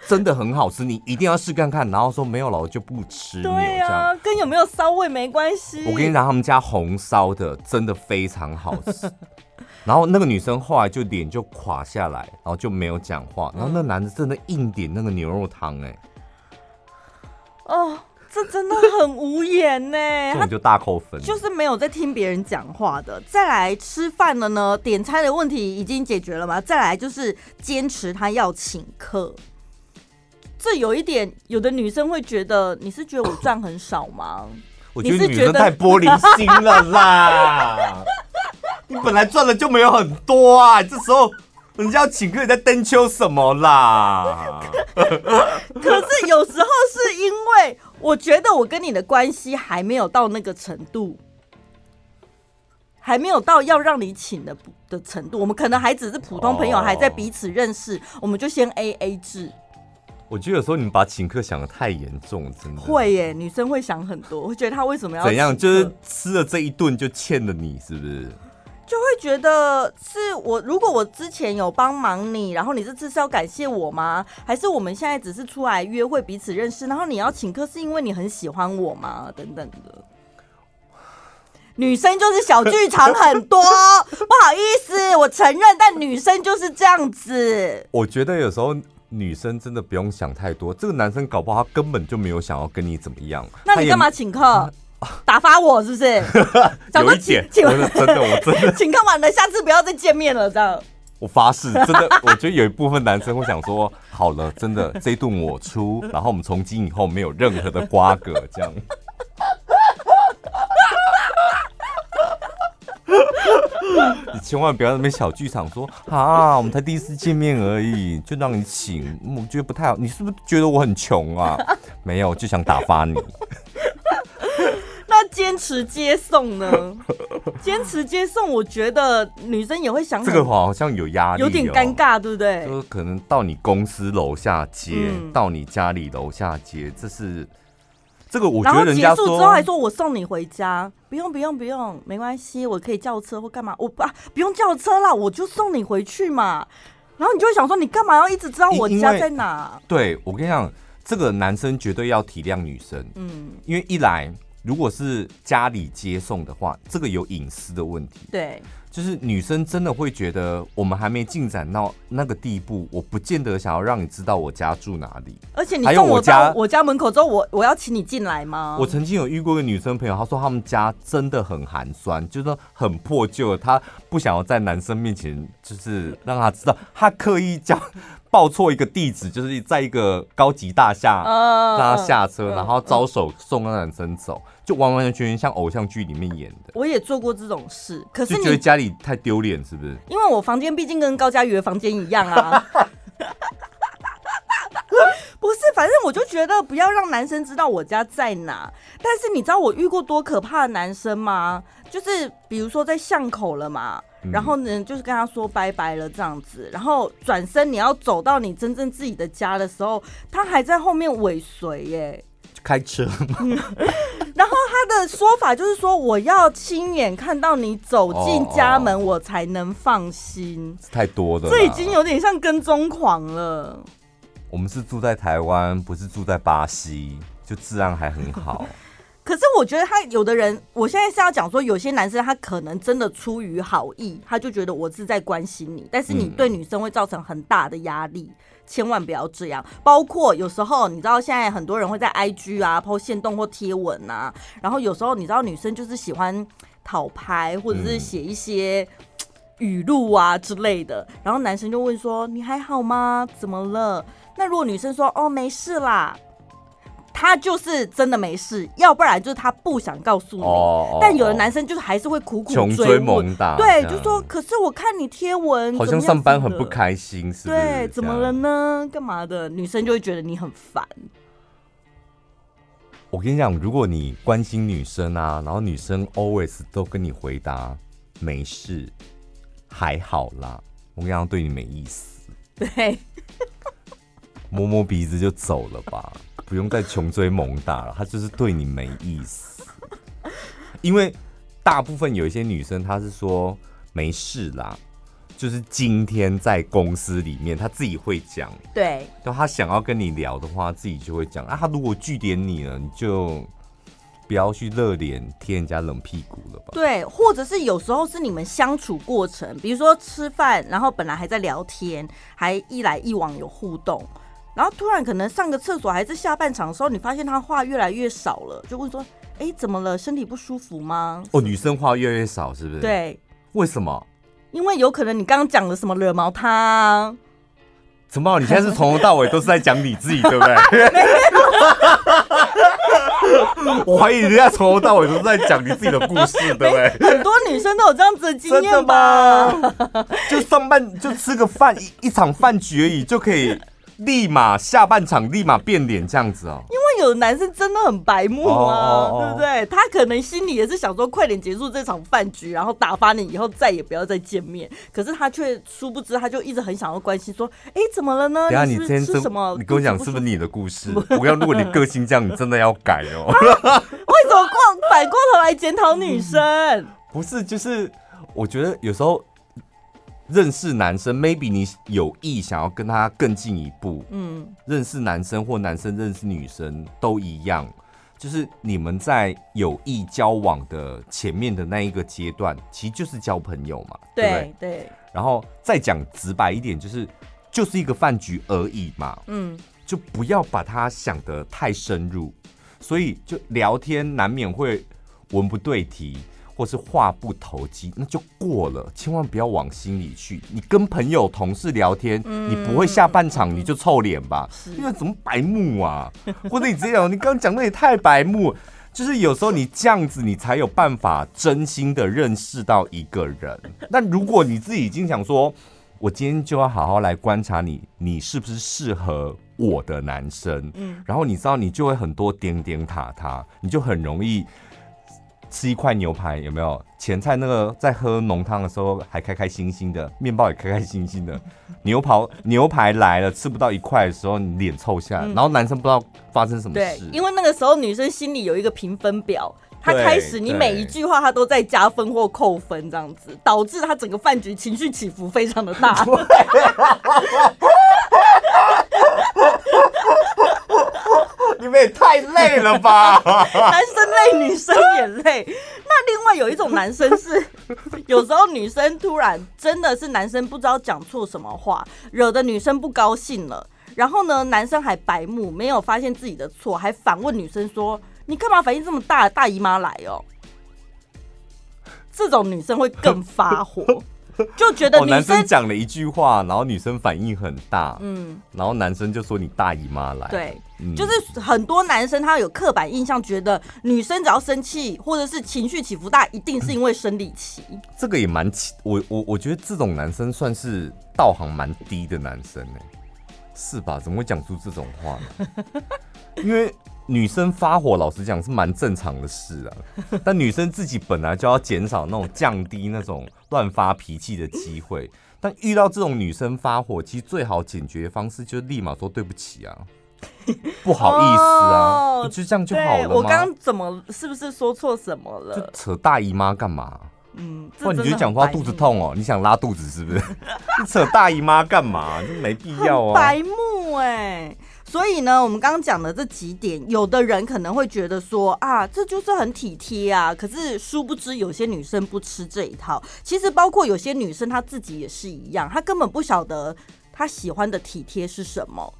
真的很好吃，你一定要试看看。然后说没有了，我就不吃牛。对啊，跟有没有骚味没关系。我跟你讲，他们家红烧的真的非常好吃。然后那个女生后来就脸就垮下来，然后就没有讲话。然后那男的真的硬点那个牛肉汤哎。哦，这真的很无言呢。他就大扣分，就是没有在听别人讲话的。再来吃饭了呢，点餐的问题已经解决了吗？再来就是坚持他要请客，这有一点，有的女生会觉得你是觉得我赚很少吗？我觉得女生太玻璃心了啦！你本来赚的就没有很多啊，这时候。人家要请客，你在登秋什么啦？可是有时候是因为我觉得我跟你的关系还没有到那个程度，还没有到要让你请的的程度。我们可能还只是普通朋友，还在彼此认识，我们就先 A A 制。我觉得有时候你们把请客想的太严重，真的会耶。女生会想很多，会觉得他为什么要怎样？就是吃了这一顿就欠了你，是不是？就会觉得是我，如果我之前有帮忙你，然后你这次是要感谢我吗？还是我们现在只是出来约会，彼此认识，然后你要请客是因为你很喜欢我吗？等等的，女生就是小剧场 很多，不好意思，我承认，但女生就是这样子。我觉得有时候女生真的不用想太多，这个男生搞不好他根本就没有想要跟你怎么样，那你干嘛请客？打发我是不是？有一点，真的，真的，我真的，请客完了，下次不要再见面了，这样。我发誓，真的，我觉得有一部分男生会想说，好了，真的，这一顿我出，然后我们从今以后没有任何的瓜葛，这样。你千万不要在那边小剧场说啊，我们才第一次见面而已，就让你请，我觉得不太好。你是不是觉得我很穷啊？没有，就想打发你。那坚持接送呢？坚持接送，我觉得女生也会想这个好像有压力，有点尴尬，对不对？就是可能到你公司楼下接，嗯、到你家里楼下接，这是这个我觉得人家说，结束之后还说我送你回家，不用不用不用，没关系，我可以叫车或干嘛，我不、啊、不用叫车啦，我就送你回去嘛。然后你就会想说，你干嘛要一直知道我家在哪？对，我跟你讲，这个男生绝对要体谅女生，嗯，因为一来。如果是家里接送的话，这个有隐私的问题。对，就是女生真的会觉得我们还没进展到那个地步，我不见得想要让你知道我家住哪里。而且你送我家我家门口之后，我我要请你进来吗？我曾经有遇过一个女生朋友，她说他们家真的很寒酸，就是很破旧，她不想要在男生面前就是让他知道，她刻意叫。报错一个地址，就是在一个高级大厦，让他下车，然后招手送那男生走，就完完全全像偶像剧里面演的。我也做过这种事，可是你觉得家里太丢脸，是不是？因为我房间毕竟跟高嘉瑜的房间一样啊。不是，反正我就觉得不要让男生知道我家在哪。但是你知道我遇过多可怕的男生吗？就是比如说在巷口了嘛。然后呢，就是跟他说拜拜了这样子，然后转身你要走到你真正自己的家的时候，他还在后面尾随耶，开车吗？然后他的说法就是说，我要亲眼看到你走进家门，我才能放心。太多的，这已经有点像跟踪狂了。我们是住在台湾，不是住在巴西，就治安还很好。可是我觉得他有的人，我现在是要讲说，有些男生他可能真的出于好意，他就觉得我是在关心你，但是你对女生会造成很大的压力，嗯、千万不要这样。包括有时候你知道，现在很多人会在 IG 啊 po 限动或贴文啊，然后有时候你知道女生就是喜欢讨拍或者是写一些语录啊之类的，然后男生就问说：“你还好吗？怎么了？”那如果女生说：“哦，没事啦。”他就是真的没事，要不然就是他不想告诉你。但有的男生就是还是会苦苦追，追猛打，对，就说可是我看你贴文，好像上班很不开心，是不是？对，怎么了呢？干嘛的？女生就会觉得你很烦。我跟你讲，如果你关心女生啊，然后女生 always 都跟你回答没事，还好啦，我跟你讲，对你没意思，对，摸摸鼻子就走了吧。不用再穷追猛打了，他就是对你没意思。因为大部分有一些女生，她是说没事啦，就是今天在公司里面，她自己会讲。对，就她想要跟你聊的话，自己就会讲。啊，她如果据点你了，你就不要去热脸贴人家冷屁股了吧？对，或者是有时候是你们相处过程，比如说吃饭，然后本来还在聊天，还一来一往有互动。然后突然可能上个厕所还是下半场的时候，你发现他话越来越少了，就问说：“哎，怎么了？身体不舒服吗？”哦，女生话越来越少，是不是？对，为什么？因为有可能你刚刚讲了什么惹毛他？怎么？你现在是从头到尾都是在讲你自己，对不对？我怀疑人家从头到尾都是在讲你自己的故事，对不对？很多女生都有这样子的经验吧？就上半就吃个饭一一场饭局而已就可以。立马下半场立马变脸这样子哦，因为有的男生真的很白目啊，对不对？他可能心里也是想说，快点结束这场饭局，然后打发你以后再也不要再见面。可是他却殊不知，他就一直很想要关心，说：“哎，怎么了呢？等下你今天吃什么？你跟我讲是不是你的故事？我要如果你个性这样，你真的要改哦。为什么过反过头来检讨女生？不是，就是我觉得有时候。认识男生，maybe 你有意想要跟他更进一步。嗯，认识男生或男生认识女生都一样，就是你们在有意交往的前面的那一个阶段，其实就是交朋友嘛。对对，对。然后再讲直白一点，就是就是一个饭局而已嘛。嗯，就不要把它想得太深入，所以就聊天难免会文不对题。或是话不投机，那就过了，千万不要往心里去。你跟朋友、同事聊天，嗯、你不会下半场你就臭脸吧？因为怎么白目啊？或者你这样，你刚刚讲的也太白目。就是有时候你这样子，你才有办法真心的认识到一个人。那如果你自己已经想说，我今天就要好好来观察你，你是不是适合我的男生？嗯，然后你知道，你就会很多点点塔塔，你就很容易。吃一块牛排，有没有？前菜那个在喝浓汤的时候还开开心心的，面包也开开心心的。牛排牛排来了，吃不到一块的时候，你脸臭下来，嗯、然后男生不知道发生什么事。对，因为那个时候女生心里有一个评分表，她开始你每一句话他都在加分或扣分，这样子导致他整个饭局情绪起伏非常的大。你们也太累了吧！男生累，女生也累。那另外有一种男生是，有时候女生突然真的是男生不知道讲错什么话，惹得女生不高兴了。然后呢，男生还白目，没有发现自己的错，还反问女生说：“你干嘛反应这么大？大姨妈来哦！”这种女生会更 发火。就觉得女生、哦、男生讲了一句话，然后女生反应很大，嗯，然后男生就说你大姨妈来，对，嗯、就是很多男生他有刻板印象，觉得女生只要生气或者是情绪起伏大，一定是因为生理期。这个也蛮奇，我我我觉得这种男生算是道行蛮低的男生呢，是吧？怎么会讲出这种话呢？因为。女生发火，老实讲是蛮正常的事啊。但女生自己本来就要减少那种降低那种乱发脾气的机会。但遇到这种女生发火，其实最好解决的方式就是立马说对不起啊，不好意思啊，哦、就这样就好了。我刚刚怎么是不是说错什么了？就扯大姨妈干嘛？嗯，不然你就讲话肚子痛哦，你想拉肚子是不是？你扯大姨妈干嘛？就没必要啊。白目哎、欸。所以呢，我们刚刚讲的这几点，有的人可能会觉得说啊，这就是很体贴啊。可是殊不知，有些女生不吃这一套。其实，包括有些女生她自己也是一样，她根本不晓得她喜欢的体贴是什么。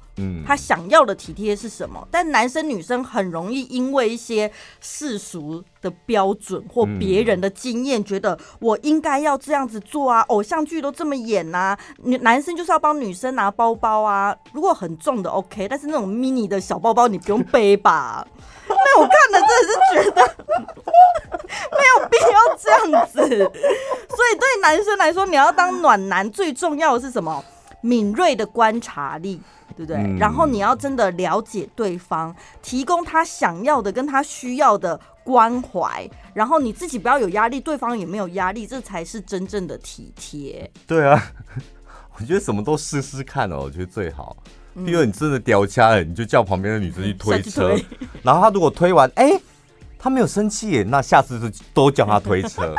他想要的体贴是什么？但男生女生很容易因为一些世俗的标准或别人的经验，觉得我应该要这样子做啊。偶像剧都这么演呐，女男生就是要帮女生拿包包啊。如果很重的 OK，但是那种 mini 的小包包你不用背吧？那我看了真的是觉得 没有必要这样子。所以对男生来说，你要当暖男，最重要的是什么？敏锐的观察力。对不对？嗯、然后你要真的了解对方，提供他想要的跟他需要的关怀，然后你自己不要有压力，对方也没有压力，这才是真正的体贴。对啊，我觉得什么都试试看哦，我觉得最好。因为你真的掉掐了，你就叫旁边的女生去推车，推 然后他如果推完，哎，他没有生气，那下次就都叫他推车。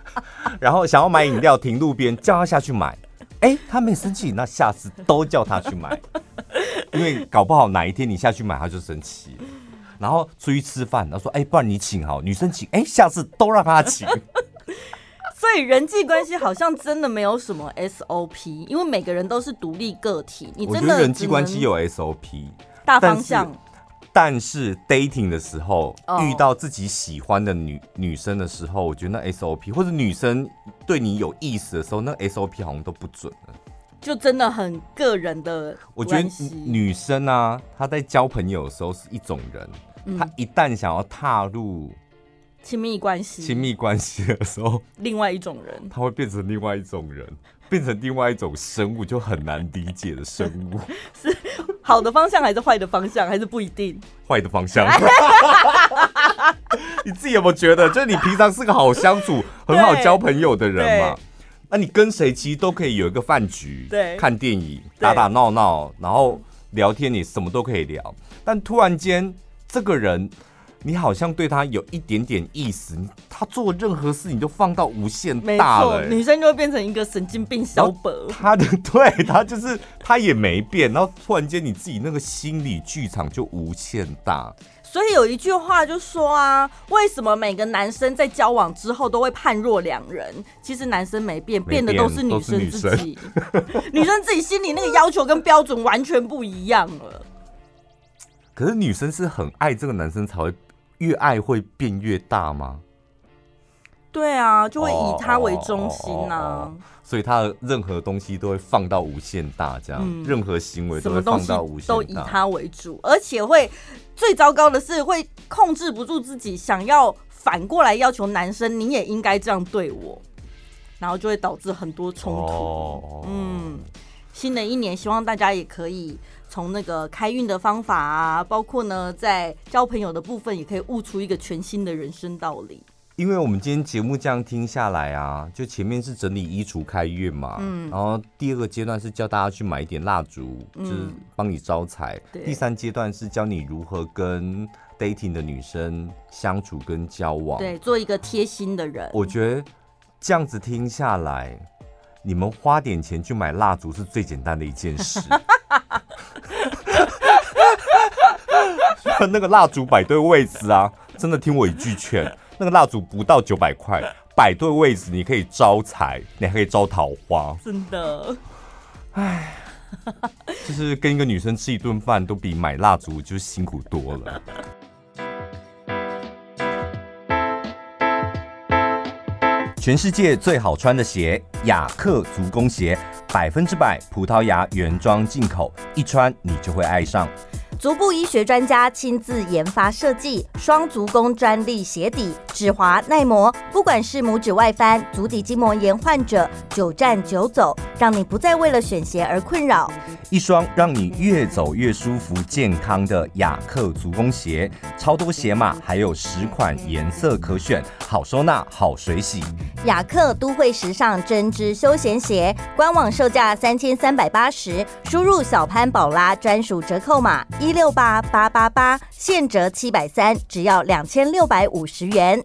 然后想要买饮料，停路边叫他下去买。哎、欸，他没生气，那下次都叫他去买，因为搞不好哪一天你下去买他就生气，然后出去吃饭，他说：“哎、欸，不然你请好，女生请。欸”哎，下次都让他请。所以人际关系好像真的没有什么 SOP，因为每个人都是独立个体。你真的人际关系有 SOP 大方向。但是 dating 的时候遇到自己喜欢的女女生的时候，我觉得那 SOP 或者女生对你有意思的时候，那 SOP 好像都不准了。就真的很个人的。我觉得女生啊，她在交朋友的时候是一种人，嗯、她一旦想要踏入亲密关系、亲密关系的时候，另外一种人，她会变成另外一种人，变成另外一种生物，就很难理解的生物。是。好的方向还是坏的方向，还是不一定。坏的方向。你自己有没有觉得，就是你平常是个好相处、很好交朋友的人嘛？那你跟谁其实都可以有一个饭局，对，看电影、打打闹闹，然后聊天，你什么都可以聊。但突然间，这个人。你好像对他有一点点意思，他做任何事你都放到无限大了，欸，女生就会变成一个神经病小本。他的对他就是他也没变，然后突然间你自己那个心理剧场就无限大。所以有一句话就说啊，为什么每个男生在交往之后都会判若两人？其实男生没变，没变，的都是女生自己，女，女生自己心里那个要求跟标准完全不一样了。可是女生是很爱这个男生才会。越爱会变越大吗？对啊，就会以他为中心呐、啊哦哦哦哦，所以他的任何东西都会放到无限大，这样，嗯、任何行为都会放到无限大，都以他为主，而且会最糟糕的是会控制不住自己，想要反过来要求男生，你也应该这样对我，然后就会导致很多冲突。哦、嗯，新的一年希望大家也可以。从那个开运的方法啊，包括呢，在交朋友的部分，也可以悟出一个全新的人生道理。因为我们今天节目这样听下来啊，就前面是整理衣橱开运嘛，嗯，然后第二个阶段是教大家去买一点蜡烛，嗯、就是帮你招财。第三阶段是教你如何跟 dating 的女生相处跟交往，对，做一个贴心的人。我觉得这样子听下来，你们花点钱去买蜡烛是最简单的一件事。那个蜡烛摆对位置啊，真的听我一句劝。那个蜡烛不到九百块，摆对位置，你可以招财，你还可以招桃花。真的，哎，就是跟一个女生吃一顿饭，都比买蜡烛就辛苦多了。全世界最好穿的鞋，雅克足弓鞋，百分之百葡萄牙原装进口，一穿你就会爱上。足部医学专家亲自研发设计，双足弓专利鞋底，止滑耐磨，不管是拇指外翻、足底筋膜炎患者，久站久走，让你不再为了选鞋而困扰。一双让你越走越舒服、健康的雅克足弓鞋，超多鞋码，还有十款颜色可选，好收纳，好水洗。雅克都会时尚针织休闲鞋，官网售价三千三百八十，输入小潘宝拉专属折扣码一。六八八八八，现折七百三，只要两千六百五十元。